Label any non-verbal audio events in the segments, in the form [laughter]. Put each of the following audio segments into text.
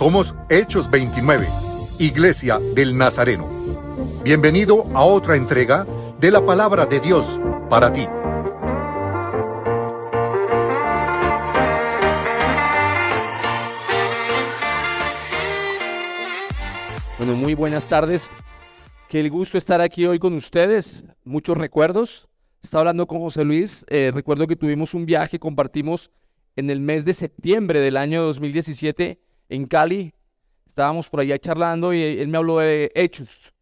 Somos Hechos 29, Iglesia del Nazareno. Bienvenido a otra entrega de la palabra de Dios para ti. Bueno, muy buenas tardes. Qué gusto estar aquí hoy con ustedes. Muchos recuerdos. Estaba hablando con José Luis. Eh, recuerdo que tuvimos un viaje, compartimos en el mes de septiembre del año 2017 en Cali. Estábamos por allá charlando y él me habló de hechos.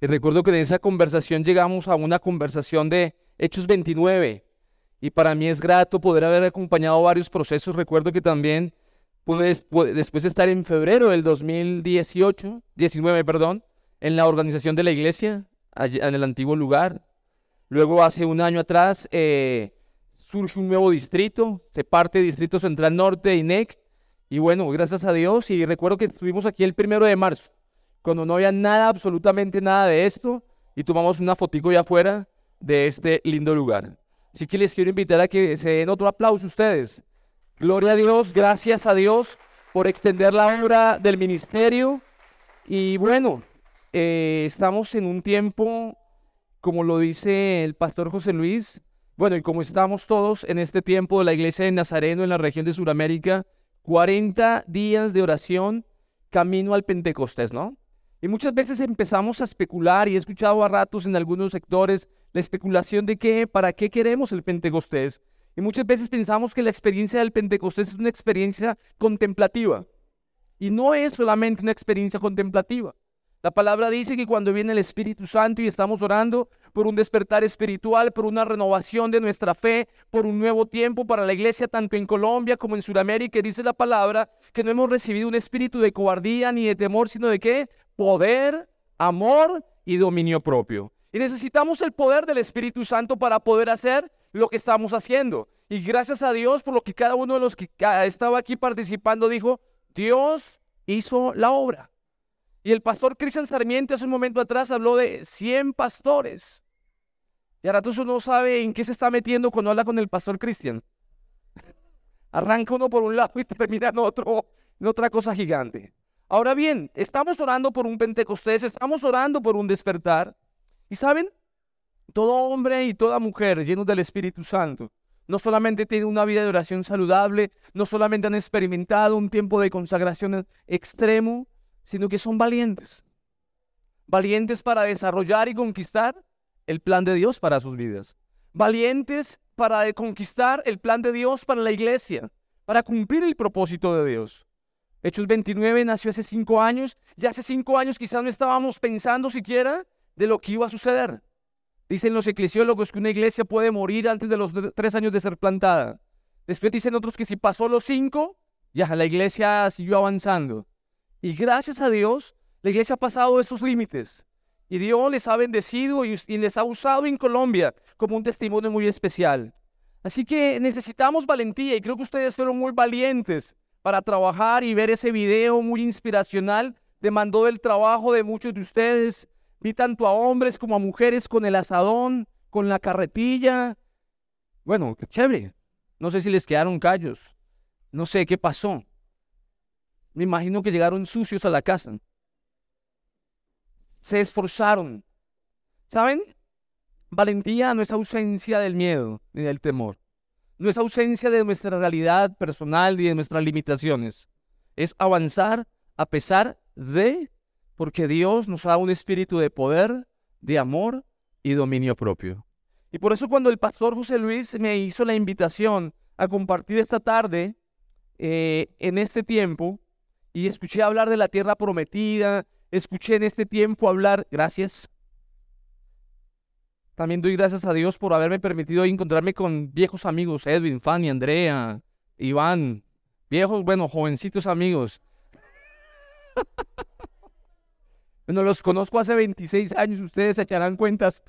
Y recuerdo que en esa conversación llegamos a una conversación de Hechos 29. Y para mí es grato poder haber acompañado varios procesos. Recuerdo que también pude, después de estar en febrero del 2018, 19, perdón, en la organización de la iglesia, en el antiguo lugar. Luego, hace un año atrás, eh, surge un nuevo distrito, se parte Distrito Central Norte INEC, y bueno, gracias a Dios, y recuerdo que estuvimos aquí el primero de marzo, cuando no había nada, absolutamente nada de esto, y tomamos una fotico ya afuera de este lindo lugar. Así que les quiero invitar a que se den otro aplauso ustedes. Gloria a Dios, gracias a Dios por extender la obra del ministerio. Y bueno, eh, estamos en un tiempo, como lo dice el pastor José Luis, bueno, y como estamos todos en este tiempo de la iglesia de Nazareno en la región de Sudamérica, 40 días de oración camino al Pentecostés, ¿no? Y muchas veces empezamos a especular y he escuchado a ratos en algunos sectores la especulación de que, ¿para qué queremos el Pentecostés? Y muchas veces pensamos que la experiencia del Pentecostés es una experiencia contemplativa. Y no es solamente una experiencia contemplativa. La palabra dice que cuando viene el Espíritu Santo y estamos orando por un despertar espiritual, por una renovación de nuestra fe, por un nuevo tiempo para la iglesia, tanto en Colombia como en Sudamérica, dice la palabra que no hemos recibido un espíritu de cobardía ni de temor, sino de qué? Poder, amor y dominio propio. Y necesitamos el poder del Espíritu Santo para poder hacer lo que estamos haciendo. Y gracias a Dios por lo que cada uno de los que estaba aquí participando dijo, Dios hizo la obra. Y el pastor Cristian Sarmiento hace un momento atrás habló de 100 pastores. Y tú no sabe en qué se está metiendo cuando habla con el pastor Cristian. Arranca uno por un lado y [laughs] termina en, otro, en otra cosa gigante. Ahora bien, estamos orando por un Pentecostés, estamos orando por un despertar. Y saben, todo hombre y toda mujer llenos del Espíritu Santo no solamente tienen una vida de oración saludable, no solamente han experimentado un tiempo de consagración extremo, sino que son valientes. Valientes para desarrollar y conquistar el plan de Dios para sus vidas. Valientes para conquistar el plan de Dios para la iglesia, para cumplir el propósito de Dios. Hechos 29 nació hace cinco años, y hace cinco años quizás no estábamos pensando siquiera de lo que iba a suceder. Dicen los eclesiólogos que una iglesia puede morir antes de los tres años de ser plantada. Después dicen otros que si pasó los cinco, ya la iglesia siguió avanzando. Y gracias a Dios, la iglesia ha pasado esos límites. Y Dios les ha bendecido y, les ha usado en Colombia como un testimonio muy especial. Así que necesitamos valentía y creo que ustedes fueron muy valientes para trabajar y ver ese video muy inspiracional. Demandó el trabajo de muchos de ustedes. Vi tanto a hombres como a mujeres con el asadón, con la carretilla. Bueno, qué chévere. No sé si les quedaron callos. No sé qué pasó. Me imagino que llegaron sucios a la casa. Se esforzaron. ¿Saben? Valentía no es ausencia del miedo ni del temor. No es ausencia de nuestra realidad personal ni de nuestras limitaciones. Es avanzar a pesar de, porque Dios nos da un espíritu de poder, de amor y dominio propio. Y por eso cuando el pastor José Luis me hizo la invitación a compartir esta tarde eh, en este tiempo, y escuché hablar de la tierra prometida, escuché en este tiempo hablar, gracias. También doy gracias a Dios por haberme permitido encontrarme con viejos amigos, Edwin, Fanny, Andrea, Iván, viejos, bueno, jovencitos amigos. [laughs] bueno, los conozco hace 26 años, ustedes se echarán cuentas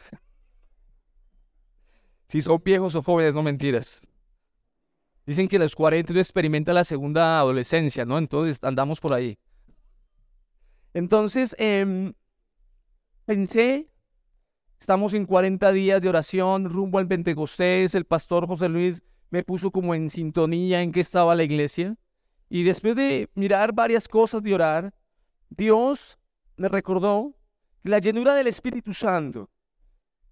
si son viejos o jóvenes, no mentiras. Dicen que a los 40 uno experimenta la segunda adolescencia, ¿no? Entonces andamos por ahí. Entonces, em, pensé, estamos en 40 días de oración rumbo al Pentecostés, el pastor José Luis me puso como en sintonía en qué estaba la iglesia. Y después de mirar varias cosas, de orar, Dios me recordó la llenura del Espíritu Santo.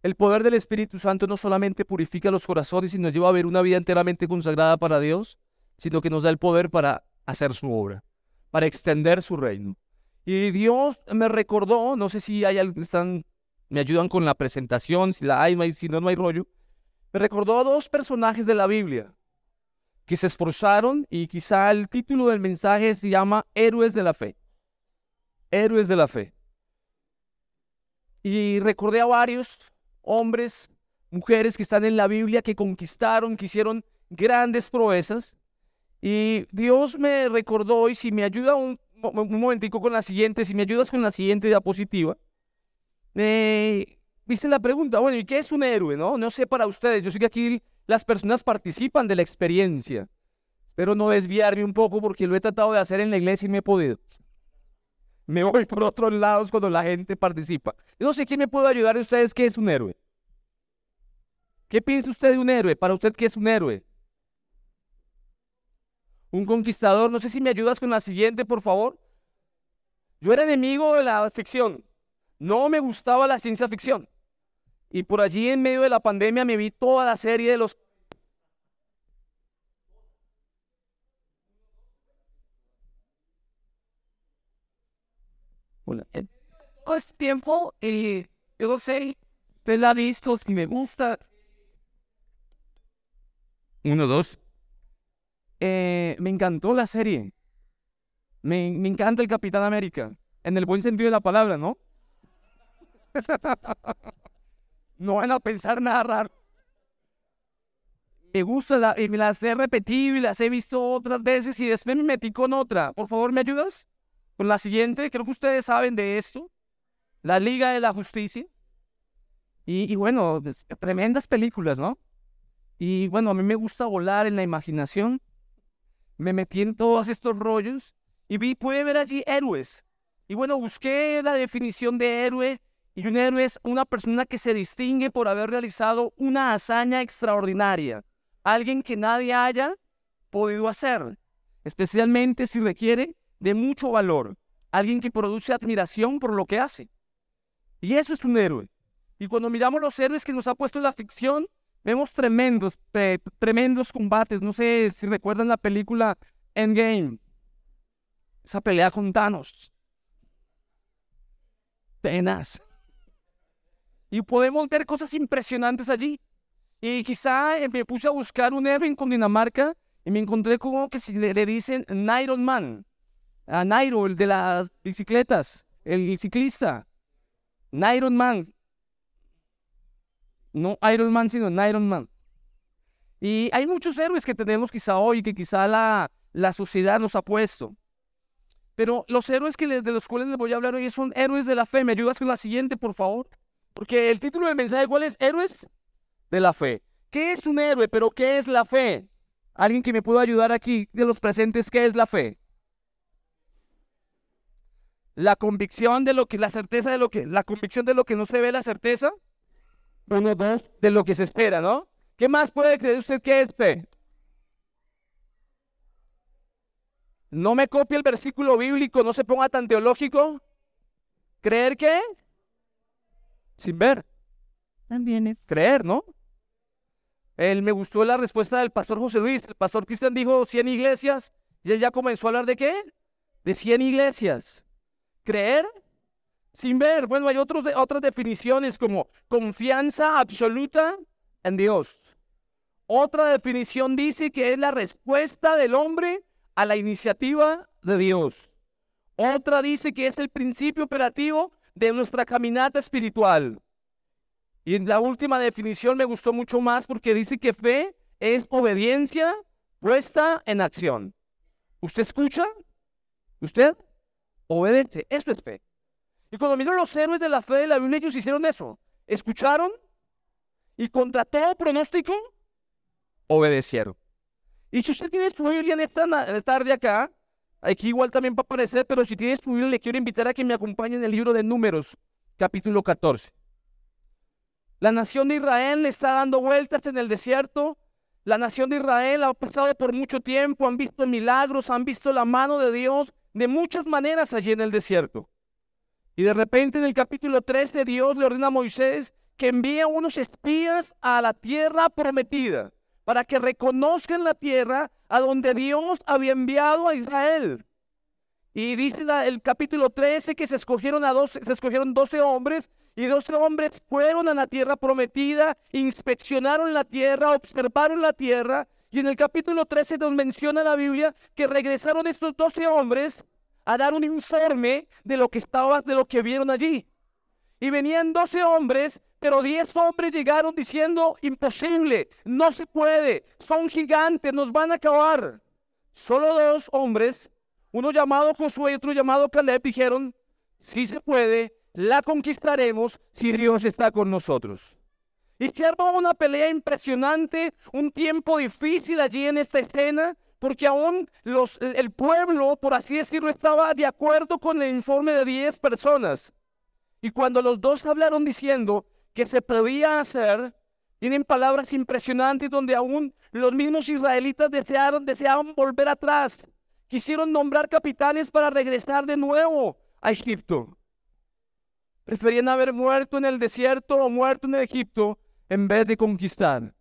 El poder del Espíritu Santo no solamente purifica los corazones y nos lleva a ver una vida enteramente consagrada para Dios, sino que nos da el poder para hacer su obra, para extender su reino. Y Dios me recordó, no sé si hay algo, están, me ayudan con la presentación, si la hay, si no, no hay rollo. Me recordó a dos personajes de la Biblia que se esforzaron y quizá el título del mensaje se llama Héroes de la Fe. Héroes de la Fe. Y recordé a varios hombres, mujeres que están en la Biblia, que conquistaron, que hicieron grandes proezas. Y Dios me recordó, y si me ayuda un, un momentico con la siguiente, si me ayudas con la siguiente diapositiva, eh, viste la pregunta, bueno, ¿y qué es un héroe? No, no sé para ustedes, yo sé que aquí las personas participan de la experiencia. Espero no desviarme un poco porque lo he tratado de hacer en la iglesia y me he podido. Me voy por otros lados cuando la gente participa. Yo no sé quién me puede ayudar de ustedes qué es un héroe. ¿Qué piensa usted de un héroe? Para usted, ¿qué es un héroe? Un conquistador. No sé si me ayudas con la siguiente, por favor. Yo era enemigo de la ficción. No me gustaba la ciencia ficción. Y por allí en medio de la pandemia me vi toda la serie de los... Todo este tiempo, y yo no sé, usted la ha visto, si me gusta. Uno, dos. Eh, me encantó la serie. Me, me encanta el Capitán América. En el buen sentido de la palabra, ¿no? [laughs] No van a pensar nada raro. Me gusta la, y me las he repetido y las he visto otras veces y después me metí con otra. Por favor, ¿me ayudas? Con la siguiente, creo que ustedes saben de esto. La Liga de la Justicia. Y, bueno, pues, tremendas películas, ¿no? Y bueno, a mí me gusta volar en la imaginación. Me metí en todos estos rollos y vi, pude ver allí héroes. Y bueno, busqué la definición de héroe y un héroe es una persona que se distingue por haber realizado una hazaña extraordinaria, alguien que nadie haya podido hacer, especialmente si requiere de mucho valor, alguien que produce admiración por lo que hace. Y eso es un héroe. Y cuando miramos los héroes que nos ha puesto la ficción, vemos tremendos, tremendos combates. No sé si recuerdan la película Endgame, esa pelea con Thanos. Penas. Y podemos ver cosas impresionantes allí. Y quizá eh, me puse a buscar un héroe con Dinamarca y me encontré con uno que le, dicen Nairo Man. A Nairo, el de las bicicletas, el ciclista. Nairo Man. No Iron Man, sino Iron Man. Y hay muchos héroes que tenemos quizá hoy, que quizá la, la sociedad nos ha puesto. Pero los héroes que de los cuales les voy a hablar hoy son héroes de la fe. ¿Me ayudas con la siguiente, por favor? Porque el título del mensaje, ¿cuál es? Héroes de la fe. ¿Qué es un héroe? Pero ¿qué es la fe? Alguien que me pueda ayudar aquí de los presentes, ¿qué es la fe? La convicción de lo que, la certeza de lo que, la convicción de lo que no se ve, la certeza. Uno, dos, de lo que se espera, ¿no? ¿Qué más puede creer usted que es fe? No me copie el versículo bíblico, no se ponga tan teológico. ¿Creer qué? sin ver. También es creer, ¿no? Él me gustó la respuesta del pastor José Luis. El pastor Cristian dijo 100 iglesias y él ya comenzó a hablar de qué? De 100 iglesias. Creer sin ver. Bueno, hay otros otras definiciones como confianza absoluta en Dios. Otra definición dice que es la respuesta del hombre a la iniciativa de Dios. Otra dice que es el principio operativo de nuestra caminata espiritual. Y la última definición me gustó mucho más porque dice que fe es obediencia puesta en acción. ¿Usted escucha? ¿Usted? Obedece. Eso es fe. Y cuando miran los héroes de la fe de la Biblia, ellos hicieron eso. Escucharon y contra todo pronóstico, obedecieron. Y si usted tiene su Biblia en esta, en esta tarde acá, Aquí igual también va a aparecer, pero si tienes tu Biblia, le quiero invitar a que me acompañe en el libro de Números, capítulo 14. La nación de Israel está dando vueltas en el desierto. La nación de Israel ha pasado por mucho tiempo, han visto milagros, han visto la mano de Dios de muchas maneras allí en el desierto. Y de repente en el capítulo 13 Dios le ordena a Moisés que envíe unos espías a la tierra prometida para que reconozcan la tierra a donde Dios había enviado a Israel. Y dice el capítulo 13 que se escogieron a 12, se escogieron 12 hombres y 12 hombres fueron a la tierra prometida, inspeccionaron la tierra, observaron la tierra. Y en el capítulo 13 nos menciona la Biblia que regresaron estos 12 hombres a dar un informe de lo que estaba, de lo que vieron allí. Y venían 12 hombres, pero 10 hombres llegaron diciendo, imposible, no se puede, son gigantes, nos van a acabar. Solo dos hombres uno llamado Josué y otro llamado Caleb dijeron, si se puede, la conquistaremos si Dios está con nosotros. Y se una pelea impresionante, un tiempo difícil allí en esta escena, porque aún los, el pueblo, por así decirlo, estaba de acuerdo con el informe de 10 personas. Y cuando los dos hablaron diciendo que se podía hacer, tienen palabras impresionantes donde aún los mismos israelitas desearon, deseaban volver atrás Quisieron nombrar capitanes para regresar de nuevo a Egipto. Preferían haber muerto en el desierto o muerto en Egipto en vez de conquistar.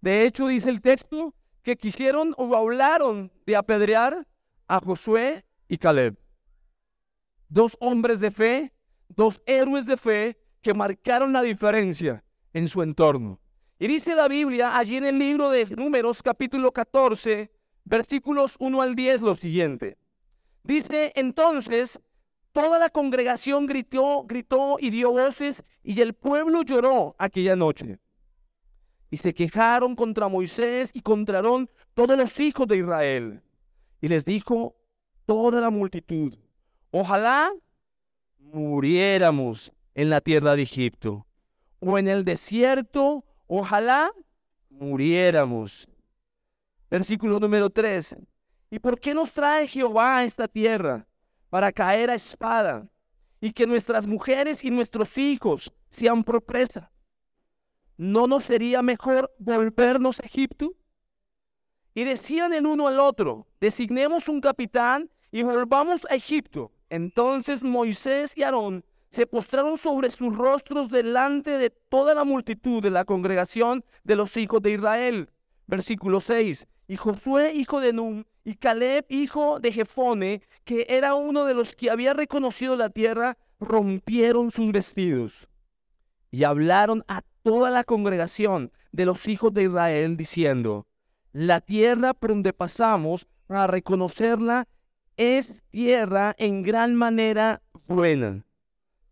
De hecho, dice el texto que quisieron o hablaron de apedrear a Josué y Caleb. Dos hombres de fe, dos héroes de fe que marcaron la diferencia en su entorno. Y dice la Biblia allí en el libro de Números capítulo 14, versículos 1 al 10 lo siguiente. Dice, entonces toda la congregación gritó, gritó y dio voces y el pueblo lloró aquella noche. Y se quejaron contra Moisés y contra todos los hijos de Israel. Y les dijo toda la multitud, ojalá muriéramos en la tierra de Egipto o en el desierto, ojalá muriéramos. Versículo número 3. ¿Y por qué nos trae Jehová a esta tierra? Para caer a espada y que nuestras mujeres y nuestros hijos sean por presa. ¿No nos sería mejor volvernos a Egipto? Y decían el uno al otro, designemos un capitán y volvamos a Egipto. Entonces Moisés y Aarón se postraron sobre sus rostros delante de toda la multitud de la congregación de los hijos de Israel. Versículo 6 y Josué, hijo de Nun, y Caleb, hijo de Jefone, que era uno de los que había reconocido la tierra, rompieron sus vestidos y hablaron a toda la congregación de los hijos de Israel, diciendo, la tierra por donde pasamos para reconocerla es tierra en gran manera buena.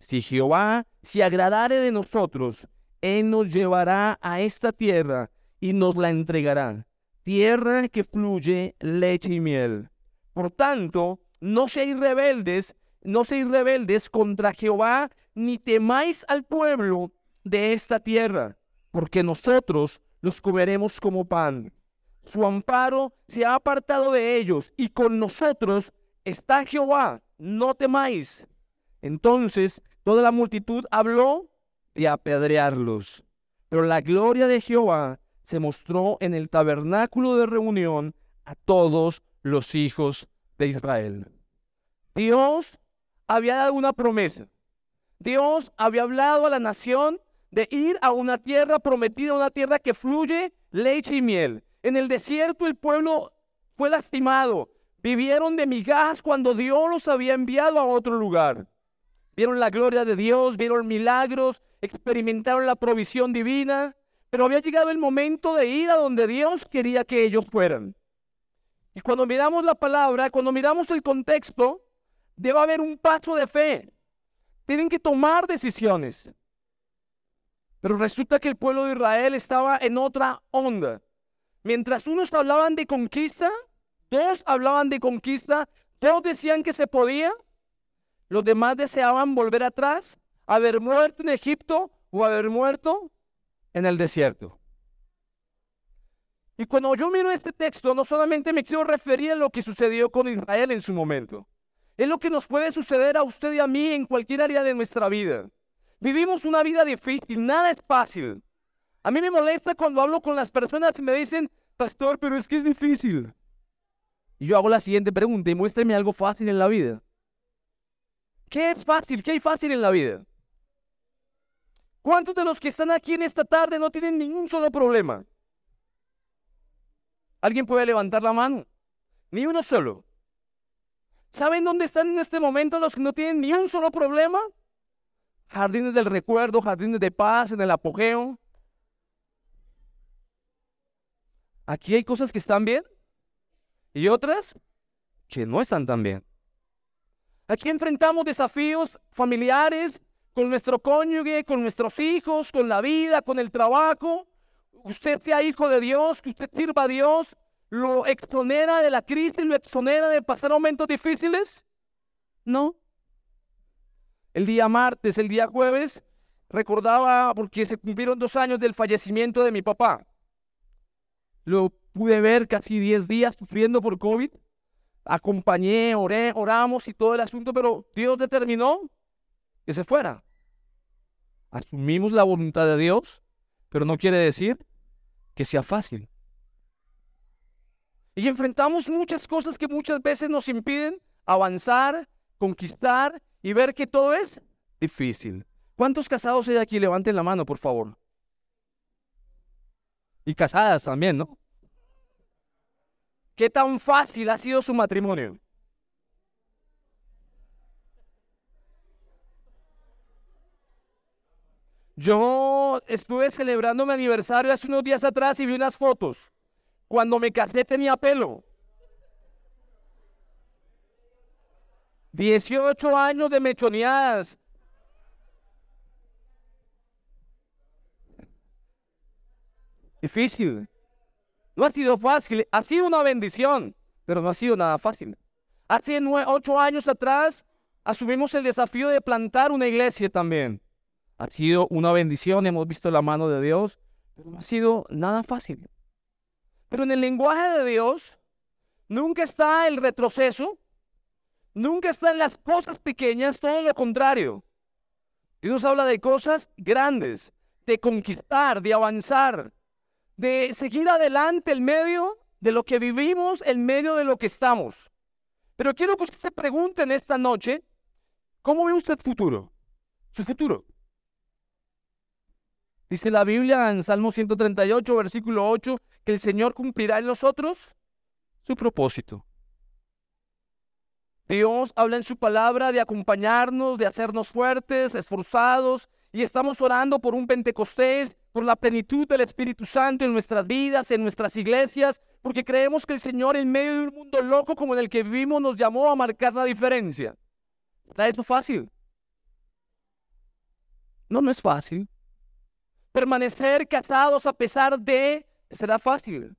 Si Jehová se agradare de nosotros, Él nos llevará a esta tierra y nos la entregará tierra que fluye leche y miel. Por tanto, no seáis rebeldes, no seáis rebeldes contra Jehová, ni temáis al pueblo de esta tierra, porque nosotros los comeremos como pan. Su amparo se ha apartado de ellos, y con nosotros está Jehová, no temáis. Entonces toda la multitud habló de apedrearlos, pero la gloria de Jehová se mostró en el tabernáculo de reunión a todos los hijos de Israel. Dios había dado una promesa. Dios había hablado a la nación de ir a una tierra prometida, una tierra que fluye leche y miel. En el desierto el pueblo fue lastimado. Vivieron de migajas cuando Dios los había enviado a otro lugar. Vieron la gloria de Dios, vieron milagros, experimentaron la provisión divina, pero había llegado el momento de ir a donde Dios quería que ellos fueran. Y cuando miramos la palabra, cuando miramos el contexto, debe haber un paso de fe. Tienen que tomar decisiones. Pero resulta que el pueblo de Israel estaba en otra onda. Mientras unos hablaban de conquista, dos hablaban de conquista, todos decían que se podía, los demás deseaban volver atrás, haber muerto en Egipto o haber muerto en el desierto. Y cuando yo miro este texto, no solamente me quiero referir a lo que sucedió con Israel en su momento, es lo que nos puede suceder a usted y a mí en cualquier área de nuestra vida. Vivimos una vida difícil, nada es fácil. A mí me molesta cuando hablo con las personas y me dicen, pastor, pero es que es difícil. Y yo hago la siguiente pregunta y muéstrame algo fácil en la vida. ¿Qué es fácil? ¿Qué hay fácil en la vida? ¿Cuántos de los que están aquí en esta tarde no tienen ningún solo problema? ¿Alguien puede levantar la mano? Ni uno solo. ¿Saben dónde están en este momento los que no tienen ni un solo problema? Jardines del recuerdo, jardines de paz, en el apogeo. Aquí hay cosas que están bien y otras que no están tan bien. Aquí enfrentamos desafíos familiares con nuestro cónyuge, con nuestros hijos, con la vida, con el trabajo. Usted sea hijo de Dios, que usted sirva a Dios, lo exonera de la crisis, lo exonera de pasar momentos difíciles. No. El día martes, el día jueves, recordaba porque se cumplieron dos años del fallecimiento de mi papá. Lo pude ver casi 10 días sufriendo por COVID. Acompañé, oré, oramos y todo el asunto, pero Dios determinó que se fuera. Asumimos la voluntad de Dios, pero no quiere decir que sea fácil. Y enfrentamos muchas cosas que muchas veces nos impiden avanzar, conquistar y ver que todo es difícil. ¿Cuántos casados hay aquí? Levanten la mano, por favor. Y casadas también, ¿no? ¿Qué tan fácil ha sido su matrimonio? Yo estuve celebrando mi aniversario hace unos días atrás y vi unas fotos. Cuando me casé tenía pelo. 18 años de mechoneadas. Difícil. No ha sido fácil, ha sido una bendición, pero no ha sido nada fácil. Hace ocho años atrás asumimos el desafío de plantar una iglesia también. Ha sido una bendición, hemos visto la mano de Dios, pero no ha sido nada fácil. Pero en el lenguaje de Dios nunca está el retroceso, nunca está en las cosas pequeñas, todo lo contrario. Dios habla de cosas grandes, de conquistar, de avanzar, de seguir adelante en medio de lo que vivimos, en medio de lo que estamos. Pero quiero que usted se pregunte en esta noche, ¿cómo ve usted futuro? Su futuro. Dice la Biblia en Salmo 138, versículo 8, que el Señor cumplirá en nosotros su propósito. Dios habla en su palabra de acompañarnos, de hacernos fuertes, esforzados, y estamos orando por un Pentecostés, por la plenitud del Espíritu Santo en nuestras vidas, en nuestras iglesias, porque creemos que el Señor en medio de un mundo loco como en el que vivimos nos llamó a marcar la diferencia. ¿Está eso fácil? No, no es fácil. Permanecer casados a pesar de será fácil.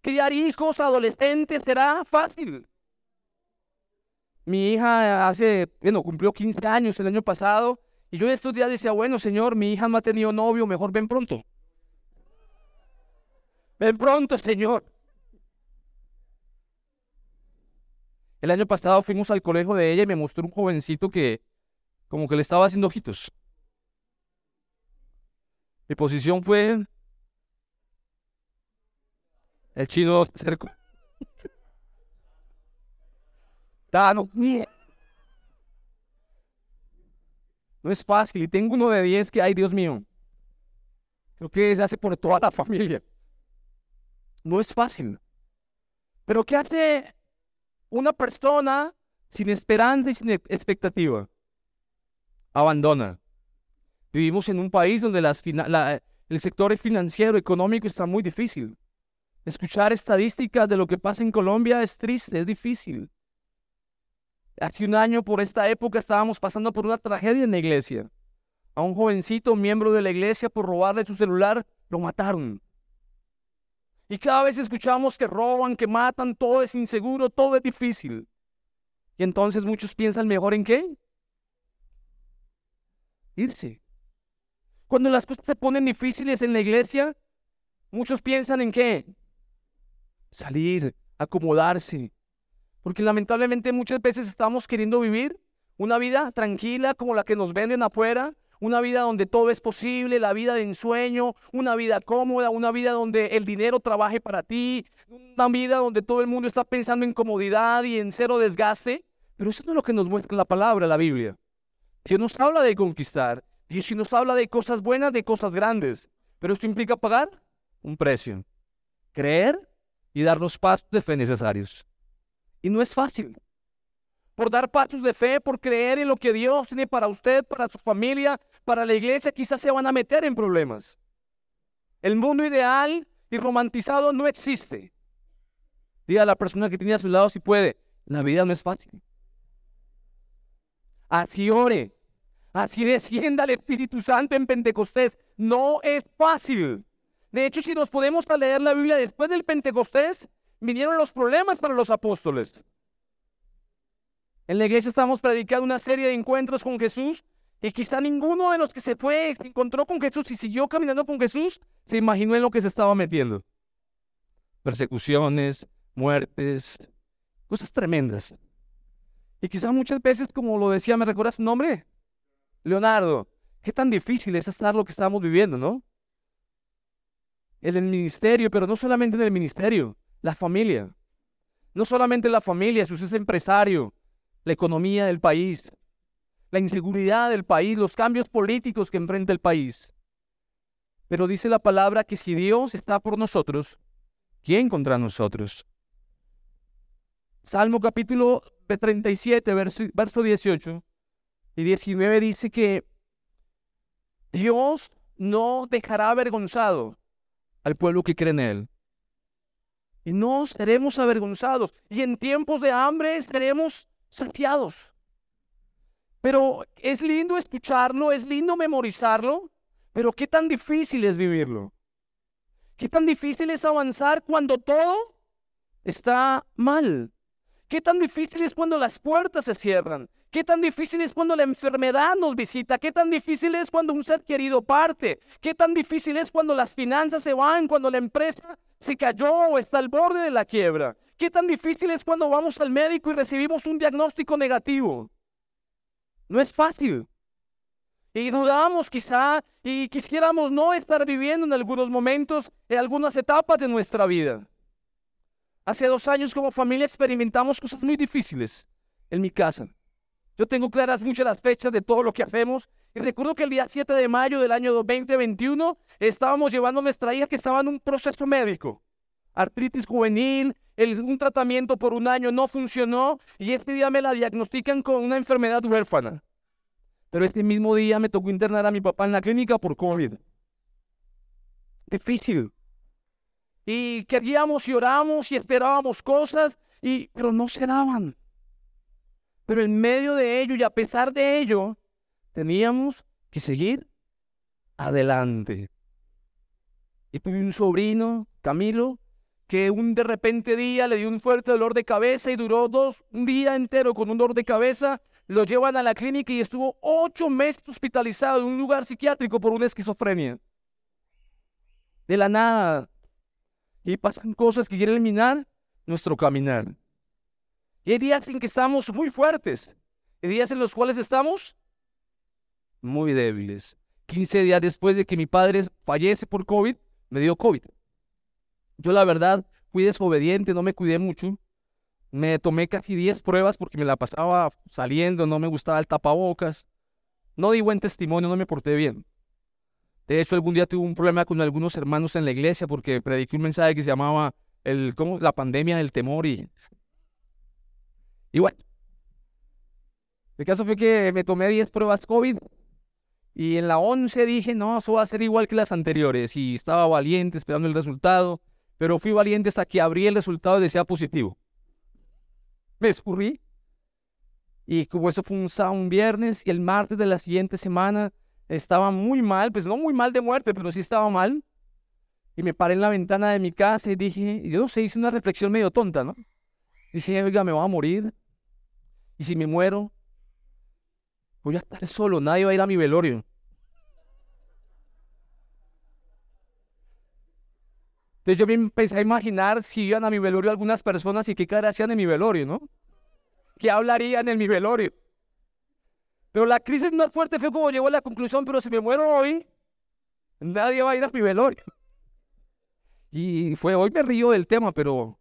Criar hijos adolescentes será fácil. Mi hija hace, bueno, cumplió 15 años el año pasado y yo estos días decía, bueno, Señor, mi hija no ha tenido novio, mejor ven pronto. Ven pronto, Señor. El año pasado fuimos al colegio de ella y me mostró un jovencito que como que le estaba haciendo ojitos. Mi posición fue el chino cerco. no, no es fácil. Y tengo uno de 10 que, ay Dios mío, creo que se hace por toda la familia. No es fácil. Pero ¿qué hace una persona sin esperanza y sin expectativa? Abandona. Vivimos en un país donde el sector financiero, económico está muy difícil. Escuchar estadísticas de lo que pasa en Colombia es triste, es difícil. Hace un año por esta época estábamos pasando por una tragedia en la iglesia. A un jovencito, miembro de la iglesia, por robarle su celular, lo mataron. Y cada vez escuchamos que roban, que matan, todo es inseguro, todo es difícil. Y entonces muchos piensan mejor en qué? Irse. Cuando las cosas se ponen difíciles en la iglesia, muchos piensan en qué? Salir, acomodarse, porque lamentablemente muchas veces estamos queriendo vivir una vida tranquila como la que nos venden afuera, una vida donde todo es posible, la vida de ensueño, una vida cómoda, una vida donde el dinero trabaje para ti, una vida donde todo el mundo está pensando en comodidad y en cero desgaste. Pero eso no es lo que nos muestra la palabra, la Biblia. Dios nos habla de conquistar, Dios nos habla de cosas buenas, de cosas grandes. Pero esto implica pagar un precio, creer y dar los pasos de fe necesarios. Y no es fácil por dar pasos de fe, por creer en lo que Dios tiene para usted, para su familia, para la iglesia, quizás se van a meter en problemas. El mundo ideal y romantizado no existe. Diga a la persona que tiene a su lado si puede, la vida no es fácil. Así ore, así descienda el Espíritu Santo en Pentecostés. No es fácil. De hecho, si nos podemos leer la Biblia después del Pentecostés, vinieron los problemas para los apóstoles. En la iglesia estamos predicando una serie de encuentros con Jesús y quizá ninguno de los que se fue, se encontró con Jesús y siguió caminando con Jesús, se imaginó en lo que se estaba metiendo. Persecuciones, muertes, cosas tremendas. Y quizá muchas veces, como lo decía, ¿me recuerdas su nombre? Leonardo. Qué tan difícil es estar lo que estamos viviendo, ¿no? En el ministerio, pero no solamente en el ministerio, la familia. No solamente la familia, si usted es empresario, la economía del país, la inseguridad del país, los cambios políticos que enfrenta el país. Pero dice la palabra que si Dios está por nosotros, ¿quién contra nosotros? Salmo capítulo 37, verso, verso 18 y 19 dice que Dios no dejará avergonzado al pueblo que cree en Él. Y no seremos avergonzados. Y en tiempos de hambre seremos saciados. Pero es lindo escucharlo, es lindo memorizarlo, pero qué tan difícil es vivirlo. Qué tan difícil es avanzar cuando todo está mal. Qué tan difícil es cuando las puertas se cierran. Qué tan difícil es cuando la enfermedad nos visita. Qué tan difícil es cuando un ser querido parte. Qué tan difícil es cuando las finanzas se van, cuando la empresa se cayó o está al borde de la quiebra. ¿Qué tan difícil es cuando vamos al médico y recibimos un diagnóstico negativo? No es fácil. Y dudamos quizá y quisiéramos no estar viviendo en algunos momentos, en algunas etapas de nuestra vida. Hace dos años como familia experimentamos cosas muy difíciles en mi casa. Yo tengo claras muchas las fechas de todo lo que hacemos. Y recuerdo que el día 7 de mayo del año 2021 estábamos llevando a nuestra hija que estaba en un proceso médico. Artritis juvenil, un tratamiento por un año no funcionó y este día me la diagnostican con una enfermedad huérfana. Pero este mismo día me tocó internar a mi papá en la clínica por COVID. Difícil. Y queríamos y oramos y esperábamos cosas, y, pero no se daban. Pero en medio de ello y a pesar de ello, teníamos que seguir adelante. Y tuve un sobrino, Camilo, que un de repente día le dio un fuerte dolor de cabeza y duró dos, un día entero con un dolor de cabeza. Lo llevan a la clínica y estuvo ocho meses hospitalizado en un lugar psiquiátrico por una esquizofrenia. De la nada. Y pasan cosas que quieren eliminar nuestro caminar. Y hay días en que estamos muy fuertes. Hay días en los cuales estamos muy débiles. 15 días después de que mi padre fallece por COVID, me dio COVID. Yo la verdad fui desobediente, no me cuidé mucho. Me tomé casi 10 pruebas porque me la pasaba saliendo, no me gustaba el tapabocas. No di buen testimonio, no me porté bien. De hecho, algún día tuve un problema con algunos hermanos en la iglesia porque prediqué un mensaje que se llamaba el, ¿cómo? la pandemia del temor y... Y bueno, el caso fue que me tomé 10 pruebas COVID y en la 11 dije, no, eso va a ser igual que las anteriores y estaba valiente esperando el resultado pero fui valiente hasta que abrí el resultado y decía positivo. Me escurrí. Y como eso fue un, un viernes y el martes de la siguiente semana estaba muy mal, pues no muy mal de muerte, pero sí estaba mal. Y me paré en la ventana de mi casa y dije, yo no sé, hice una reflexión medio tonta, ¿no? Dije, oiga, me voy a morir. Y si me muero, voy a estar solo, nadie va a ir a mi velorio. Entonces yo me empecé a imaginar si iban a mi velorio algunas personas y qué cara hacían en mi velorio, ¿no? ¿Qué hablarían en mi velorio? Pero la crisis más fuerte fue como llegó a la conclusión, pero si me muero hoy, nadie va a ir a mi velorio. [laughs] Y fue, hoy me río del tema, pero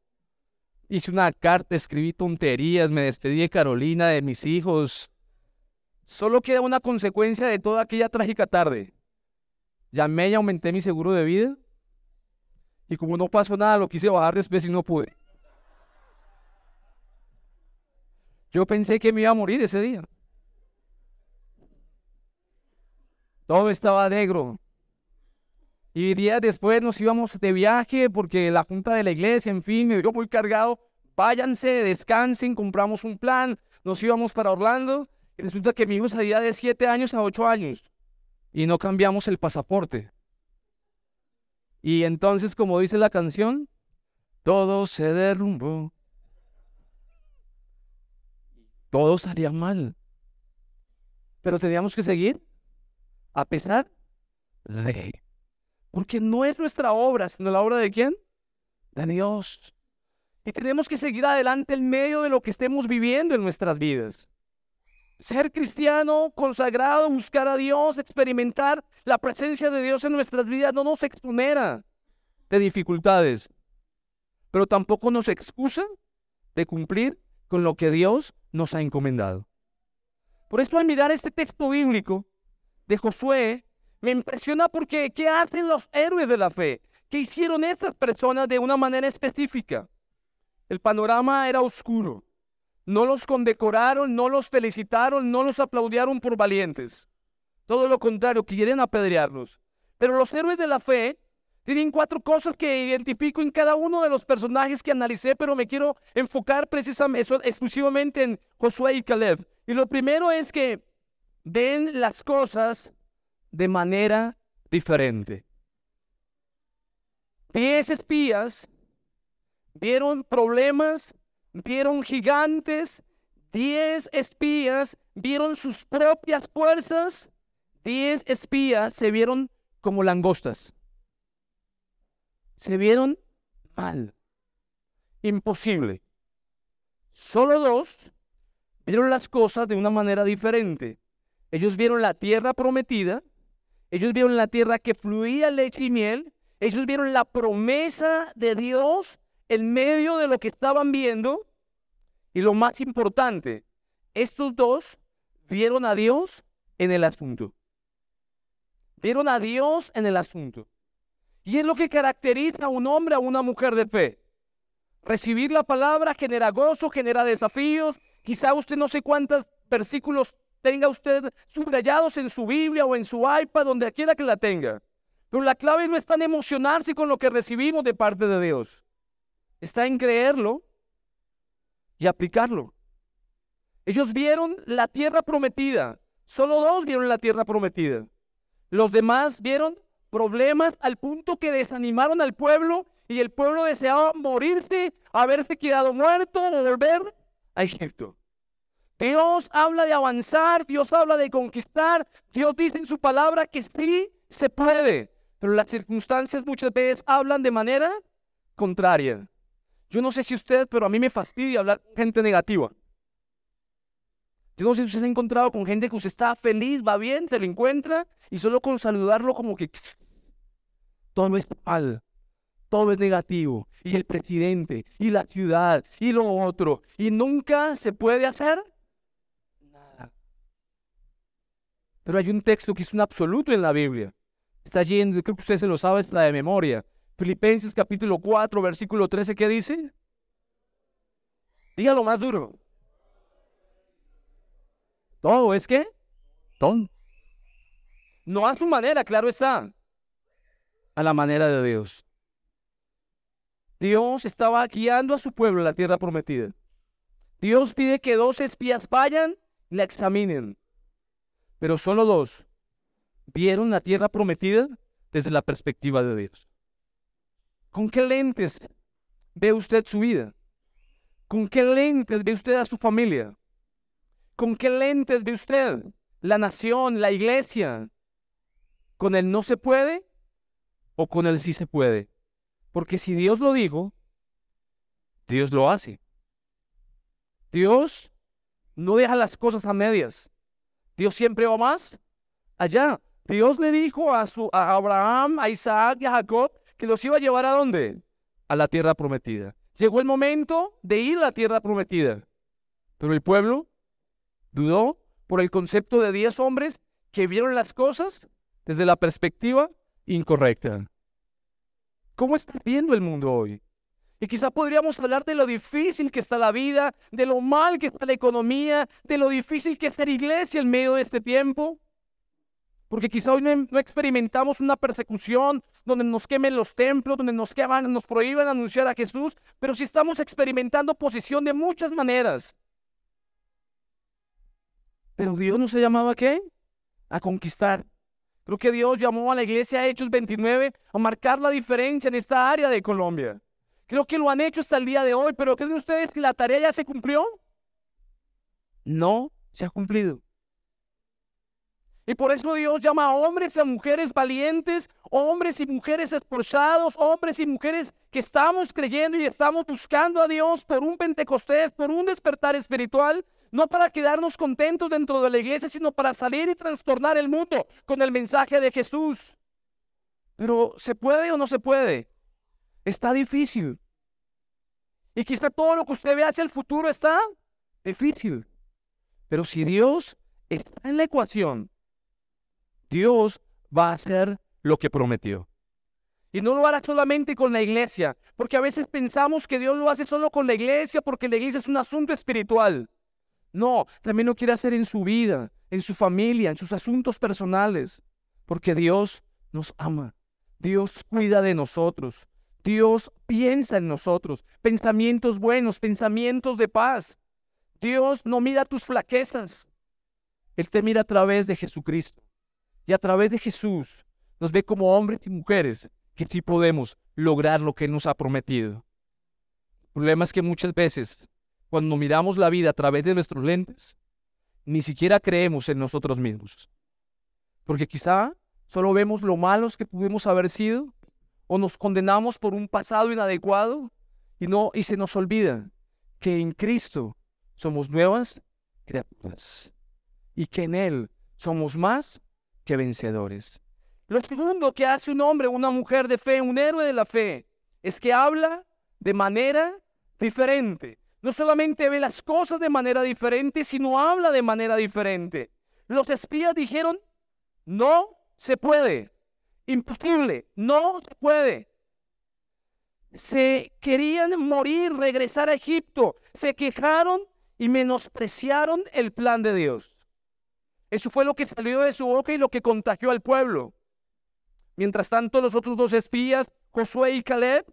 hice una carta, escribí tonterías, me despedí de Carolina, de mis hijos. Solo queda una consecuencia de toda aquella trágica tarde. Llamé y aumenté mi seguro de vida. Y como no pasó nada, lo quise bajar después y no pude. Yo pensé que me iba a morir ese día. Todo estaba negro. Y días después nos íbamos de viaje porque la junta de la iglesia, en fin, me vio muy cargado. Váyanse, descansen, compramos un plan, nos íbamos para Orlando. Y resulta que mi hijo salía de 7 años a 8 años y no cambiamos el pasaporte. Y entonces, como dice la canción, todo se derrumbó. Todo salía mal. Pero teníamos que seguir a pesar de porque no es nuestra obra, sino la obra de quién? De Dios. Y tenemos que seguir adelante en medio de lo que estemos viviendo en nuestras vidas. Ser cristiano, consagrado, buscar a Dios, experimentar la presencia de Dios en nuestras vidas no nos exonera de dificultades, pero tampoco nos excusa de cumplir con lo que Dios nos ha encomendado. Por eso al mirar este texto bíblico de Josué, me impresiona porque ¿qué hacen los héroes de la fe? ¿Qué hicieron estas personas de una manera específica? El panorama era oscuro. No los condecoraron, no los felicitaron, no los aplaudieron por valientes. Todo lo contrario, quieren apedrearlos. Pero los héroes de la fe tienen cuatro cosas que identifico en cada uno de los personajes que analicé, pero me quiero enfocar precisamente, exclusivamente en Josué y Caleb. Y lo primero es que ven las cosas de manera diferente. Diez espías vieron problemas, vieron gigantes, diez espías vieron sus propias fuerzas, diez espías se vieron como langostas. Se vieron mal, imposible. Solo dos vieron las cosas de una manera diferente. Ellos vieron la tierra prometida ellos vieron la tierra que fluía leche y miel. Ellos vieron la promesa de Dios en medio de lo que estaban viendo. Y lo más importante, estos dos vieron a Dios en el asunto. Vieron a Dios en el asunto. Y es lo que caracteriza a un hombre, a una mujer de fe. Recibir la palabra genera gozo, genera desafíos. Quizá usted no sé cuántos versículos tenga usted subrayados en su Biblia o en su iPad, donde quiera que la tenga. Pero la clave no está en emocionarse con lo que recibimos de parte de Dios. Está en creerlo y aplicarlo. Ellos vieron la tierra prometida. Solo dos vieron la tierra prometida. Los demás vieron problemas al punto que desanimaron al pueblo y el pueblo deseaba morirse, haberse quedado muerto volver a Egipto. Dios habla de avanzar, Dios habla de conquistar, Dios dice en su palabra que sí se puede, pero las circunstancias muchas veces hablan de manera contraria. Yo no sé si usted, pero a mí me fastidia hablar con gente negativa. Yo no sé si usted se ha encontrado con gente que usted está feliz, va bien, se lo encuentra y solo con saludarlo como que todo es mal, todo es negativo. Y el presidente, y la ciudad, y lo otro. Y nunca se puede hacer Pero hay un texto que es un absoluto en la Biblia. Está allí, creo que usted se lo sabe, está de memoria. Filipenses capítulo 4, versículo 13, ¿qué dice? Dígalo más duro. Todo es que todo. No a su manera, claro está. A la manera de Dios. Dios estaba guiando a su pueblo en la tierra prometida. Dios pide que dos espías vayan y la examinen pero solo dos vieron la tierra prometida desde la perspectiva de Dios. ¿Con qué lentes ve usted su vida? ¿Con qué lentes ve usted a su familia? ¿Con qué lentes ve usted la nación, la iglesia? ¿Con el no se puede o con el sí se puede? Porque si Dios lo dijo, Dios lo hace. Dios no deja las cosas a medias. Dios siempre va más allá. Dios le dijo a, su, a Abraham, a Isaac y a Jacob que los iba a llevar a dónde? A la tierra prometida. Llegó el momento de ir a la tierra prometida. Pero el pueblo dudó por el concepto de 10 hombres que vieron las cosas desde la perspectiva incorrecta. ¿Cómo estás viendo el mundo hoy? Y quizá podríamos hablar de lo difícil que está la vida, de lo mal que está la economía, de lo difícil que es ser iglesia en medio de este tiempo. Porque quizá hoy no, experimentamos una persecución donde nos quemen los templos, donde nos queman, nos prohíben anunciar a Jesús, pero sí estamos experimentando posición de muchas maneras. Pero Dios nos ha llamado a qué? A conquistar. Creo que Dios llamó a la iglesia Hechos 29 a marcar la diferencia en esta área de Colombia. Creo que lo han hecho hasta el día de hoy, pero ¿creen ustedes que la tarea ya se cumplió? No se ha cumplido. Y por eso Dios llama a hombres y a mujeres valientes, hombres y mujeres esforzados, hombres y mujeres que estamos creyendo y estamos buscando a Dios por un Pentecostés, por un despertar espiritual, no para quedarnos contentos dentro de la iglesia, sino para salir y trastornar el mundo con el mensaje de Jesús. Pero ¿se puede o no se puede? Está difícil. Y quizá todo lo que usted ve hacia el futuro está difícil. Pero si Dios está en la ecuación, Dios va a hacer lo que prometió. Y no lo hará solamente con la iglesia, porque a veces pensamos que Dios lo hace solo con la iglesia, porque la iglesia es un asunto espiritual. No, también lo quiere hacer en su vida, en su familia, en sus asuntos personales, porque Dios nos ama. Dios cuida de nosotros. Dios piensa en nosotros, pensamientos buenos, pensamientos de paz. Dios no mira tus flaquezas. Él te mira a través de Jesucristo. Y a través de Jesús nos ve como hombres y mujeres que sí podemos lograr lo que nos ha prometido. El problema es que muchas veces, cuando miramos la vida a través de nuestros lentes, ni siquiera creemos en nosotros mismos. Porque quizá solo vemos lo malos que pudimos haber sido o nos condenamos por un pasado inadecuado y no y se nos olvida que en Cristo somos nuevas criaturas y que en él somos más que vencedores. Lo segundo que hace un hombre, una mujer de fe, un héroe de la fe, es que habla de manera diferente. No solamente ve las cosas de manera diferente, sino habla de manera diferente. Los espías dijeron, no se puede. Imposible, no se puede. Se querían morir, regresar a Egipto. Se quejaron y menospreciaron el plan de Dios. Eso fue lo que salió de su boca y lo que contagió al pueblo. Mientras tanto, los otros dos espías, Josué y Caleb,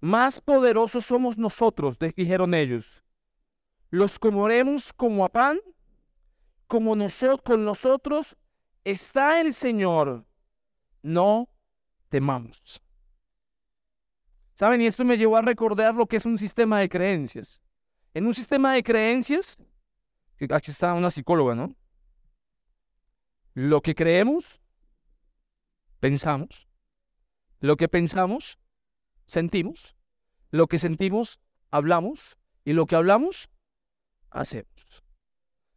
más poderosos somos nosotros, dijeron ellos. Los comeremos como a pan, como nosotros, con nosotros está el Señor no temamos. ¿Saben? Y esto me llevó a recordar lo que es un sistema de creencias. En un sistema de creencias, aquí está una psicóloga, ¿no? Lo que creemos, pensamos. Lo que pensamos, sentimos. Lo que sentimos, hablamos. Y lo que hablamos, hacemos.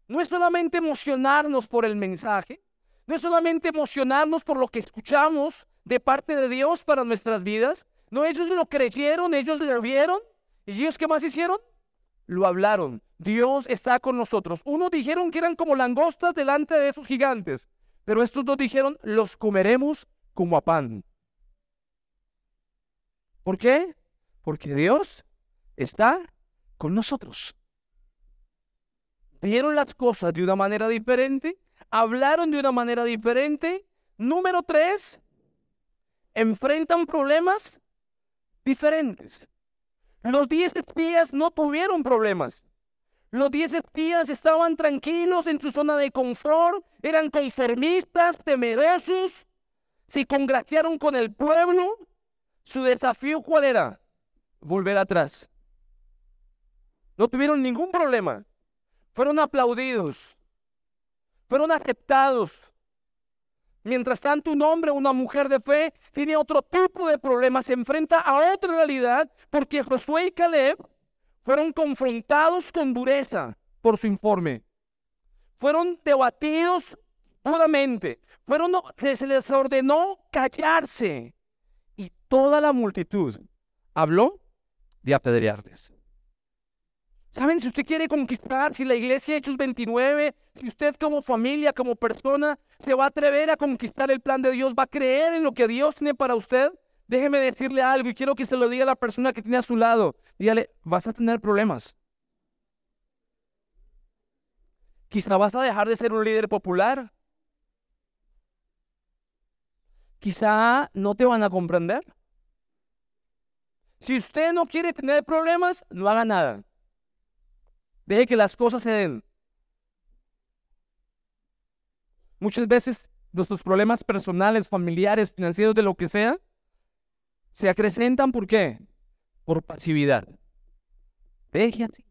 No es solamente emocionarnos por el mensaje, no es solamente emocionarnos por lo que escuchamos de parte de Dios para nuestras vidas. No, ellos lo creyeron, ellos lo vieron. ¿Y ellos qué más hicieron? Lo hablaron. Dios está con nosotros. Unos dijeron que eran como langostas delante de esos gigantes. Pero estos dos dijeron, los comeremos como a pan. ¿Por qué? Porque Dios está con nosotros. Vieron las cosas de una manera diferente hablaron de una manera diferente. Número tres, enfrentan problemas diferentes. Los diez espías no tuvieron problemas. Los diez espías estaban tranquilos en su zona de confort, eran conformistas, temerosos, se congraciaron con el pueblo. Su desafío, ¿cuál era? Volver atrás. No tuvieron ningún problema. Fueron aplaudidos fueron aceptados. Mientras tanto, un hombre una mujer de fe tiene otro tipo de problemas, se enfrenta a otra realidad, porque Josué y Caleb fueron confrontados con dureza por su informe. fueron debatidos puramente, fueron, se les ordenó callarse y toda la multitud habló de apedrearles. Saben, si usted quiere conquistar, si la iglesia Hechos 29, si usted como familia, como persona, se va a atrever a conquistar el plan de Dios, va a creer en lo que Dios tiene para usted, déjeme decirle algo y quiero que se lo diga a la persona que tiene a su lado. Dígale, vas a tener problemas. Quizá vas a dejar de ser un líder popular. Quizá no te van a comprender. Si usted no quiere tener problemas, no haga nada. Deje que las cosas se den. Muchas veces nuestros problemas personales, familiares, financieros, de lo que sea, se acrecentan ¿por qué? Por pasividad. Deje así.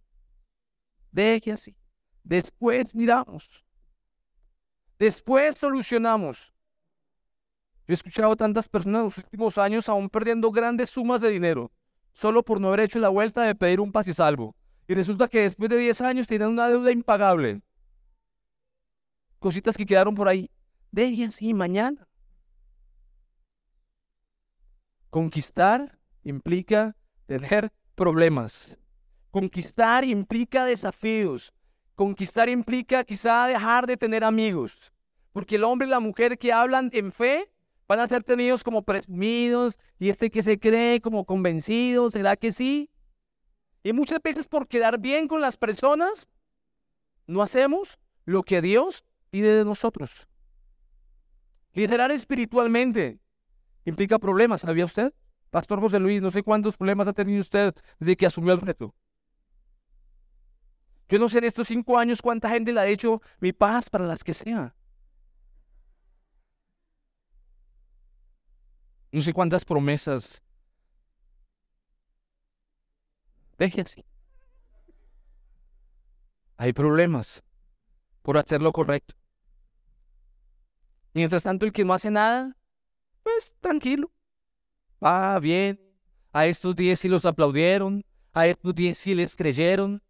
Deje así. Después miramos. Después solucionamos. Yo he escuchado tantas personas en los últimos años aún perdiendo grandes sumas de dinero, solo por no haber hecho la vuelta de pedir un pase salvo. Y resulta que después de 10 años tienen una deuda impagable. Cositas que quedaron por ahí. Dejen así mañana. Conquistar implica tener problemas. Conquistar implica desafíos. Conquistar implica quizá dejar de tener amigos. Porque el hombre y la mujer que hablan en fe Van a ser tenidos como presumidos y este que se cree como convencido, ¿será que sí? Y muchas veces por quedar bien con las personas, no hacemos lo que Dios pide de nosotros. Liderar espiritualmente implica problemas, ¿sabía usted? Pastor José Luis, no sé cuántos problemas ha tenido usted desde que asumió el reto. Yo no sé en estos cinco años cuánta gente le ha hecho mi paz para las que sea. no sé cuántas promesas. Deje. Hay problemas por hacer lo correcto. Mientras tanto, el que no hace nada, pues tranquilo. Va bien. A estos diez sí los aplaudieron. A estos diez sí les creyeron.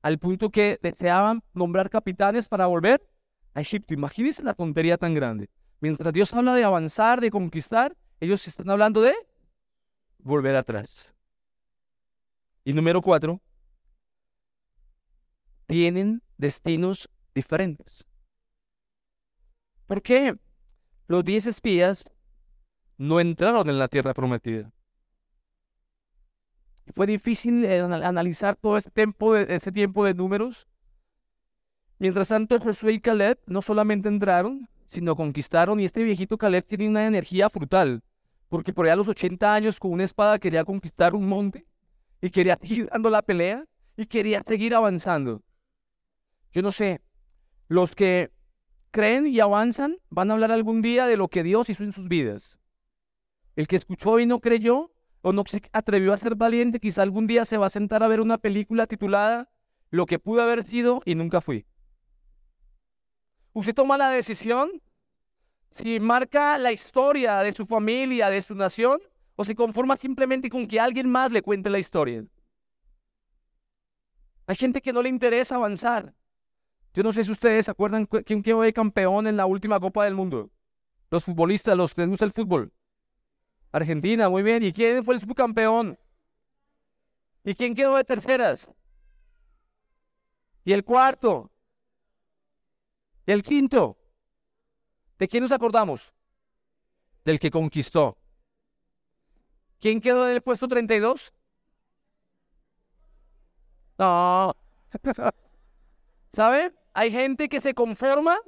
Al punto que deseaban nombrar capitanes para volver a Egipto. Imagínense la tontería tan grande. Mientras Dios habla de avanzar, de conquistar, ellos están hablando de volver atrás. Y número cuatro, tienen destinos diferentes. ¿Por qué? Los diez espías no entraron en la tierra prometida. Fue difícil eh, analizar todo ese tiempo de, ese tiempo de números. Mientras tanto, Josué y Caleb no solamente entraron, sino conquistaron. Y este viejito Caleb tiene una energía frutal, porque por allá a los 80 años con una espada quería conquistar un monte y quería seguir dando la pelea y quería seguir avanzando. Yo no sé, los que creen y avanzan van a hablar algún día de lo que Dios hizo en sus vidas. El que escuchó y no creyó o no se atrevió a ser valiente, quizá algún día se va a sentar a ver una película titulada Lo que pudo haber sido y nunca fui. Usted toma la decisión si marca la historia de su familia, de su nación, o se conforma simplemente con que alguien más le cuente la historia. Hay gente que no le interesa avanzar. Yo no sé si ustedes se acuerdan quién quedó de campeón en la última Copa del Mundo. Los futbolistas, los que les gusta el fútbol. Argentina, muy bien. ¿Y quién fue el subcampeón? ¿Y quién quedó de terceras? ¿Y el cuarto? ¿Y el quinto? ¿De quién nos acordamos? Del que conquistó. ¿Quién quedó en el puesto 32? No. [laughs] ¿Sabe? Hay gente que se conforma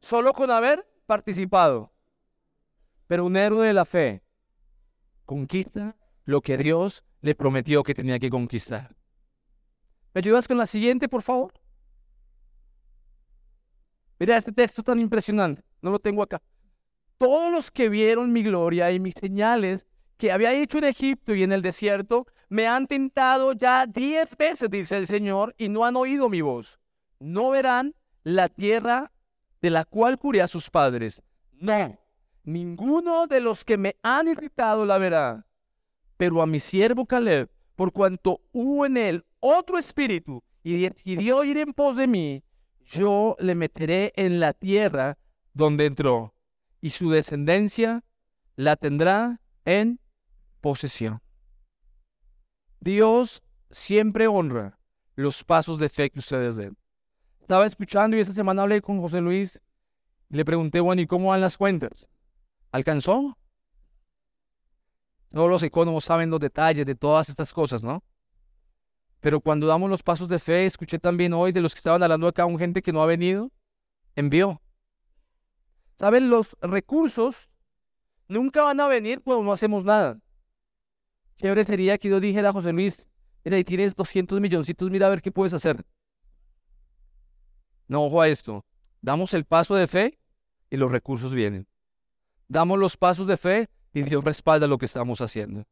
solo con haber participado. Pero un héroe de la fe conquista lo que Dios le prometió que tenía que conquistar. ¿Me ayudas con la siguiente, por favor? Mira este texto tan impresionante. No lo tengo acá. Todos los que vieron mi gloria y mis señales que había hecho en Egipto y en el desierto, me han tentado ya diez veces, dice el Señor, y no han oído mi voz. No verán la tierra de la cual curé a sus padres. No, ninguno de los que me han irritado la verá. Pero a mi siervo Caleb, por cuanto hubo en él otro espíritu y decidió ir en pos de mí, yo le meteré en la tierra donde entró, y su descendencia la tendrá en posesión. Dios siempre honra los pasos de fe que ustedes den. Estaba escuchando y esta semana hablé con José Luis y le pregunté, bueno, ¿y cómo van las cuentas? ¿Alcanzó? Todos los economos saben los detalles de todas estas cosas, ¿no? Pero cuando damos los pasos de fe, escuché también hoy de los que estaban hablando acá, un gente que no ha venido, envió. ¿Saben? Los recursos nunca van a venir cuando no hacemos nada. Chévere sería que yo dijera a José Luis, ahí tienes 200 milloncitos, mira a ver qué puedes hacer. No, ojo a esto. Damos el paso de fe y los recursos vienen. Damos los pasos de fe y Dios respalda lo que estamos haciendo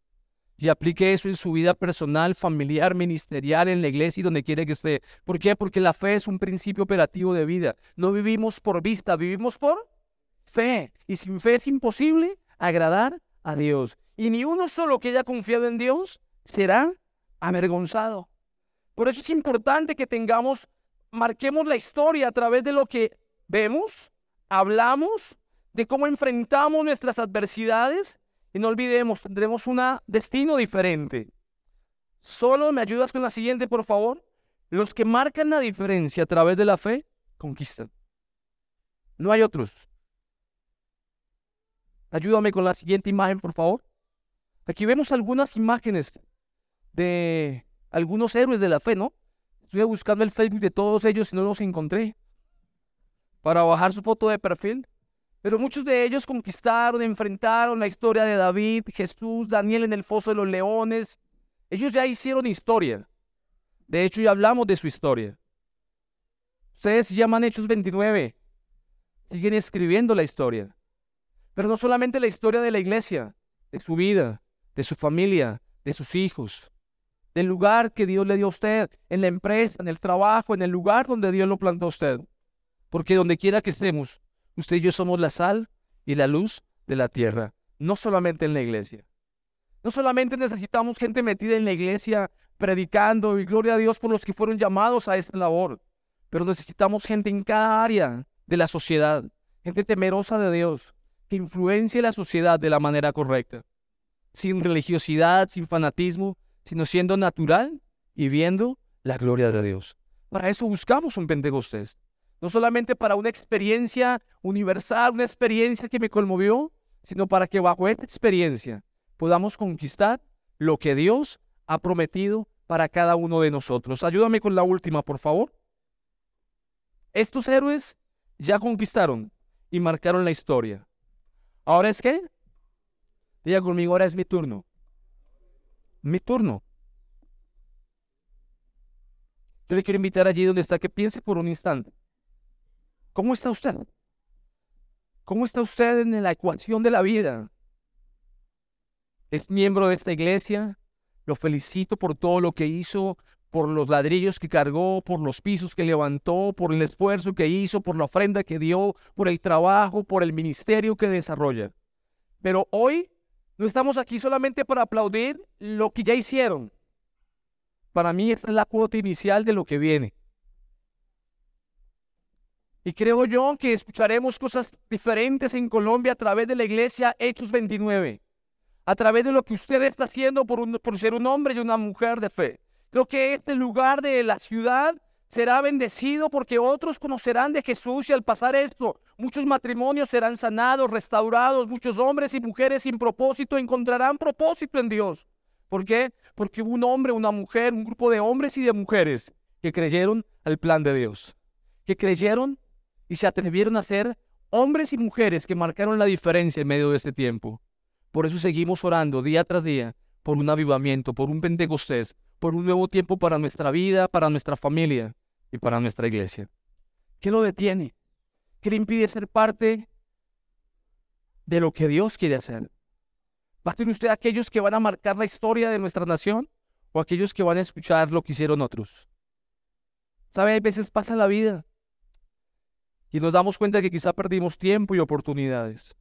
y aplique eso en su vida personal, familiar, ministerial, en la iglesia y donde quiera que esté. ¿Por qué? Porque la fe es un principio operativo de vida. No vivimos por vista, vivimos por fe. Y sin fe es imposible agradar a Dios. Y ni uno solo que haya confiado en Dios será avergonzado. Por eso es importante que tengamos, marquemos la historia a través de lo que vemos, hablamos, de cómo enfrentamos nuestras adversidades y no olvidemos, tendremos un destino diferente. Solo me ayudas con la siguiente, por favor. Los que marcan la diferencia a través de la fe, conquistan. No hay otros. Ayúdame con la siguiente imagen, por favor. Aquí vemos algunas imágenes de algunos héroes de la fe, ¿no? Estuve buscando el Facebook de todos ellos y no los encontré. Para bajar su foto de perfil. Pero muchos de ellos conquistaron, enfrentaron la historia de David, Jesús, Daniel en el foso de los leones. Ellos ya hicieron historia. De hecho, ya hablamos de su historia. Ustedes llaman Hechos 29. Siguen escribiendo la historia. Pero no solamente la historia de la iglesia, de su vida, de su familia, de sus hijos, del lugar que Dios le dio a usted, en la empresa, en el trabajo, en el lugar donde Dios lo plantó a usted. Porque donde quiera que estemos, Usted y yo somos la sal y la luz de la tierra, no solamente en la iglesia. No solamente necesitamos gente metida en la iglesia predicando y gloria a Dios por los que fueron llamados a esta labor, pero necesitamos gente en cada área de la sociedad, gente temerosa de Dios, que influencie la sociedad de la manera correcta, sin religiosidad, sin fanatismo, sino siendo natural y viendo la gloria de Dios. Para eso buscamos un Pentecostés no solamente para una experiencia universal, una experiencia que me conmovió, sino para que bajo esta experiencia podamos conquistar lo que Dios ha prometido para cada uno de nosotros. Ayúdame con la última, por favor. Estos héroes ya conquistaron y marcaron la historia. ¿Ahora es qué? Diga conmigo, ahora es mi turno. Mi turno. Yo le quiero invitar allí donde está que piense por un instante. ¿Cómo está usted? ¿Cómo está usted en la ecuación de la vida? ¿Es miembro de esta iglesia? Lo felicito por todo lo que hizo, por los ladrillos que cargó, por los pisos que levantó, por el esfuerzo que hizo, por la ofrenda que dio, por el trabajo, por el ministerio que desarrolla. Pero hoy no estamos aquí solamente para aplaudir lo que ya hicieron. Para mí esta es la cuota inicial de lo que viene. Y creo yo que escucharemos cosas diferentes en Colombia a través de la iglesia Hechos 29, a través de lo que usted está haciendo por, ser un hombre y una mujer de fe. Creo que este lugar de la ciudad será bendecido porque otros conocerán de Jesús y al pasar esto, muchos matrimonios serán sanados, restaurados, muchos hombres y mujeres sin propósito encontrarán propósito en Dios. ¿Por qué? Porque hubo un hombre, una mujer, un grupo de hombres y de mujeres que creyeron al plan de Dios, que creyeron y se atrevieron a ser hombres y mujeres que marcaron la diferencia en medio de este tiempo. Por eso seguimos orando día tras día por un avivamiento, por un Pentecostés, por un nuevo tiempo para nuestra vida, para nuestra familia y para nuestra iglesia. ¿Qué lo detiene? ¿Qué le impide ser parte de lo que Dios quiere hacer? ¿Va a ser usted aquellos que van a marcar la historia de nuestra nación o aquellos que van a escuchar lo que hicieron otros? ¿Sabe? Hay veces pasa la vida y nos damos cuenta que quizá perdimos tiempo y oportunidades.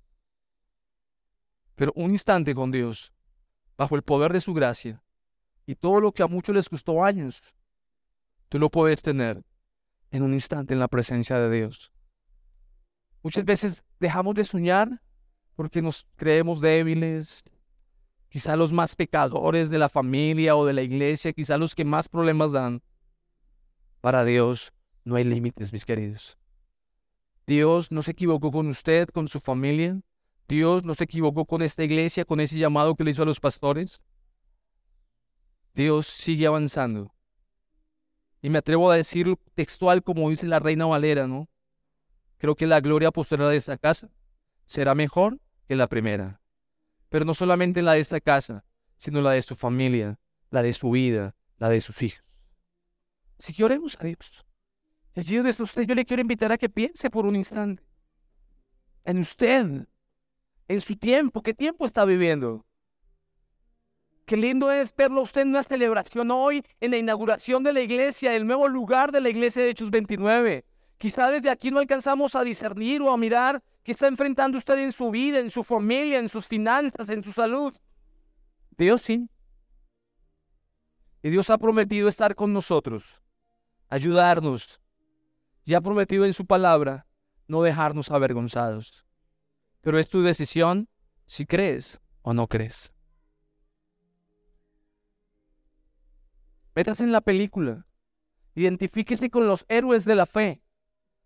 Pero un instante con Dios, bajo el poder de su gracia, y todo lo que a muchos les costó años, tú lo puedes tener en un instante en la presencia de Dios. Muchas veces dejamos de soñar porque nos creemos débiles, quizá los más pecadores de la familia o de la iglesia, quizá los que más problemas dan. Para Dios no hay límites, mis queridos. Dios no se equivocó con usted, con su familia. Dios no se equivocó con esta iglesia, con ese llamado que le hizo a los pastores. Dios sigue avanzando. Y me atrevo a decir textual como dice la reina Valera, ¿no? Creo que la gloria posterior de esta casa será mejor que la primera. Pero no solamente la de esta casa, sino la de su familia, la de su vida, la de sus hijos. Así que oremos a Dios. Allí donde está usted, yo le quiero invitar a que piense por un instante en usted, en su tiempo, qué tiempo está viviendo. Qué lindo es verlo usted en una celebración hoy, en la inauguración de la iglesia, el nuevo lugar de la iglesia de Hechos 29. Quizá desde aquí no alcanzamos a discernir o a mirar qué está enfrentando usted en su vida, en su familia, en sus finanzas, en su salud. Dios sí. Y Dios ha prometido estar con nosotros, ayudarnos, y ha prometido en su palabra no dejarnos avergonzados. Pero es tu decisión si crees o no crees. Métase en la película. Identifíquese con los héroes de la fe,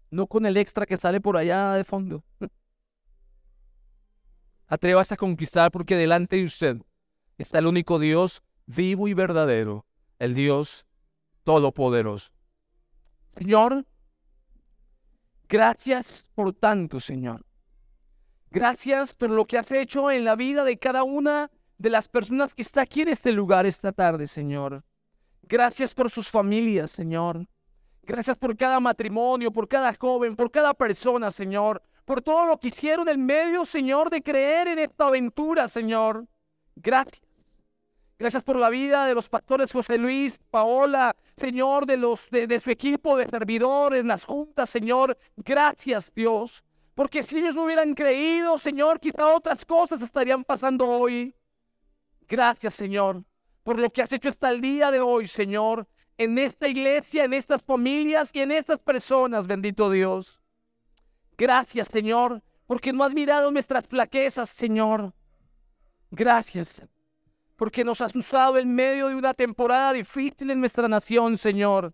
no con el extra que sale por allá de fondo. [laughs] Atrévase a conquistar porque delante de usted está el único Dios vivo y verdadero, el Dios todopoderoso. Señor, gracias por tanto, Señor. Gracias por lo que has hecho en la vida de cada una de las personas que está aquí en este lugar esta tarde, Señor. Gracias por sus familias, Señor. Gracias por cada matrimonio, por cada joven, por cada persona, Señor. Por todo lo que hicieron en medio, Señor, de creer en esta aventura, Señor. Gracias. Gracias por la vida de los pastores José Luis, Paola, Señor, de, los, de, su equipo de servidores, las juntas, Señor. Gracias, Dios. Porque si ellos no hubieran creído, Señor, quizá otras cosas estarían pasando hoy. Gracias, Señor, por lo que has hecho hasta el día de hoy, Señor, en esta iglesia, en estas familias y en estas personas, bendito Dios. Gracias, Señor, porque no has mirado nuestras flaquezas, Señor. Gracias, porque nos has usado en medio de una temporada difícil en nuestra nación, Señor,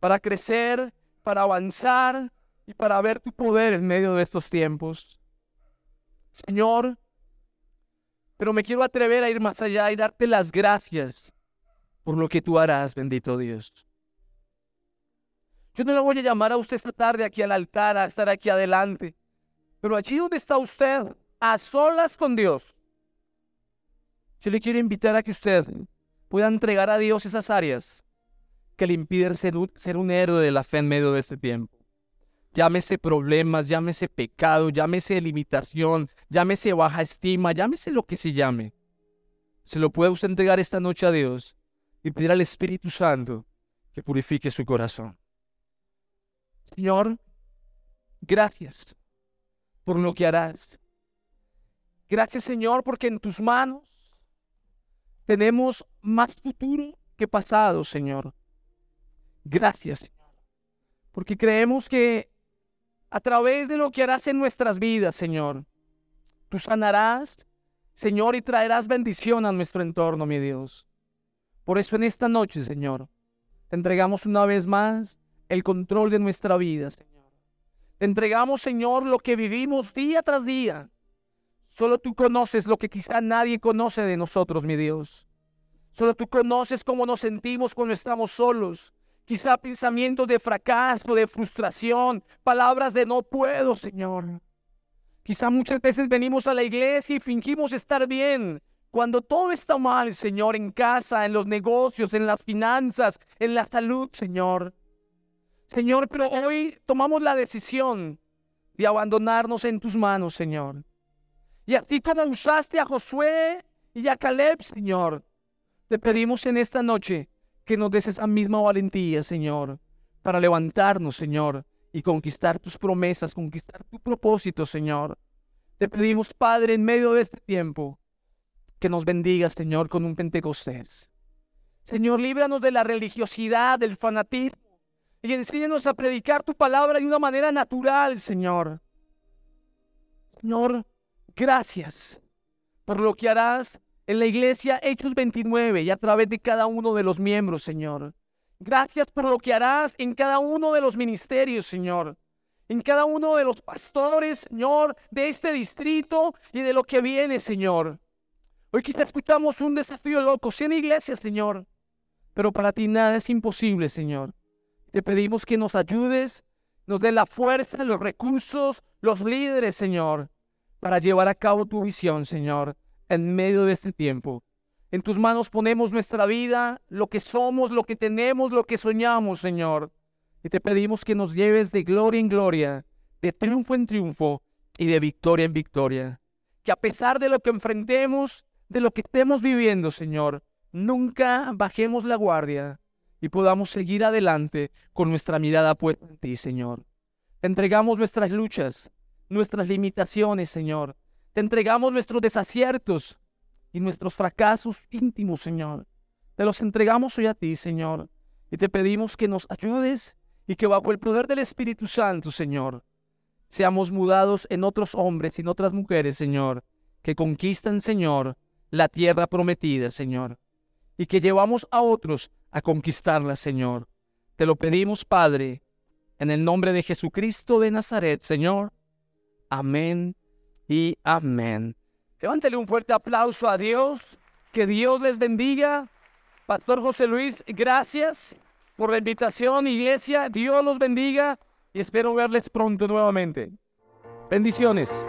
para crecer, para avanzar y para ver tu poder en medio de estos tiempos. Señor, pero me quiero atrever a ir más allá y darte las gracias por lo que tú harás, bendito Dios. Yo no le voy a llamar a usted esta tarde aquí al altar, a estar aquí adelante, pero allí donde está usted, a solas con Dios, yo le quiero invitar a que usted pueda entregar a Dios esas áreas que le impiden ser un, ser un héroe de la fe en medio de este tiempo. Llámese problemas, llámese pecado, llámese limitación, llámese baja estima, llámese lo que se llame. Se lo puede usted entregar esta noche a Dios y pedir al Espíritu Santo que purifique su corazón. Señor, gracias por lo que harás. Gracias, Señor, porque en tus manos tenemos más futuro que pasado, Señor. Gracias, Señor, porque creemos que a través de lo que harás en nuestras vidas, Señor, tú sanarás, Señor, y traerás bendición a nuestro entorno, mi Dios. Por eso en esta noche, Señor, te entregamos una vez más el control de nuestra vida, Señor. Te entregamos, Señor, lo que vivimos día tras día. Solo tú conoces lo que quizá nadie conoce de nosotros, mi Dios. Solo tú conoces cómo nos sentimos cuando estamos solos. Quizá pensamientos de fracaso, de frustración, palabras de no puedo, Señor. Quizá muchas veces venimos a la iglesia y fingimos estar bien, cuando todo está mal, Señor, en casa, en los negocios, en las finanzas, en la salud, Señor. Señor, pero hoy tomamos la decisión de abandonarnos en tus manos, Señor. Y así como usaste a Josué y a Caleb, Señor, te pedimos en esta noche que nos des esa misma valentía, Señor, para levantarnos, Señor, y conquistar tus promesas, conquistar tu propósito, Señor. Te pedimos, Padre, en medio de este tiempo, que nos bendiga, Señor, con un Pentecostés. Señor, líbranos de la religiosidad, del fanatismo. y enséñanos a predicar tu palabra de una manera natural, Señor. Señor, gracias por lo que harás en la iglesia Hechos 29 y a través de cada uno de los miembros, Señor. Gracias por lo que harás en cada uno de los ministerios, Señor. En cada uno de los pastores, Señor, de este distrito y de lo que viene, Señor. Hoy quizá escuchamos un desafío loco, en iglesia, Señor. Pero para ti nada es imposible, Señor. Te pedimos que nos ayudes, nos dé la fuerza, los recursos, los líderes, Señor, para llevar a cabo tu visión, Señor, en medio de este tiempo. En tus manos ponemos nuestra vida, lo que somos, lo que tenemos, lo que soñamos, Señor. Y te pedimos que nos lleves de gloria en gloria, de triunfo en triunfo y de victoria en victoria. Que a pesar de lo que enfrentemos, de lo que estemos viviendo, Señor, nunca bajemos la guardia y podamos seguir adelante con nuestra mirada puesta en ti, Señor. Te entregamos nuestras luchas, nuestras limitaciones, Señor. Te entregamos nuestros desaciertos y nuestros fracasos íntimos, Señor. Te los entregamos hoy a ti, Señor. Y te pedimos que nos ayudes y que bajo el poder del Espíritu Santo, Señor, seamos mudados en otros hombres y en otras mujeres, Señor, que conquistan, Señor, la tierra prometida, Señor, y que llevamos a otros a conquistarla, Señor. Te lo pedimos, Padre, en el nombre de Jesucristo de Nazaret, Señor. Amén y amén. Levántele un fuerte aplauso a Dios. Que Dios les bendiga. Pastor José Luis, gracias por la invitación, iglesia. Dios los bendiga y espero verles pronto nuevamente. Bendiciones.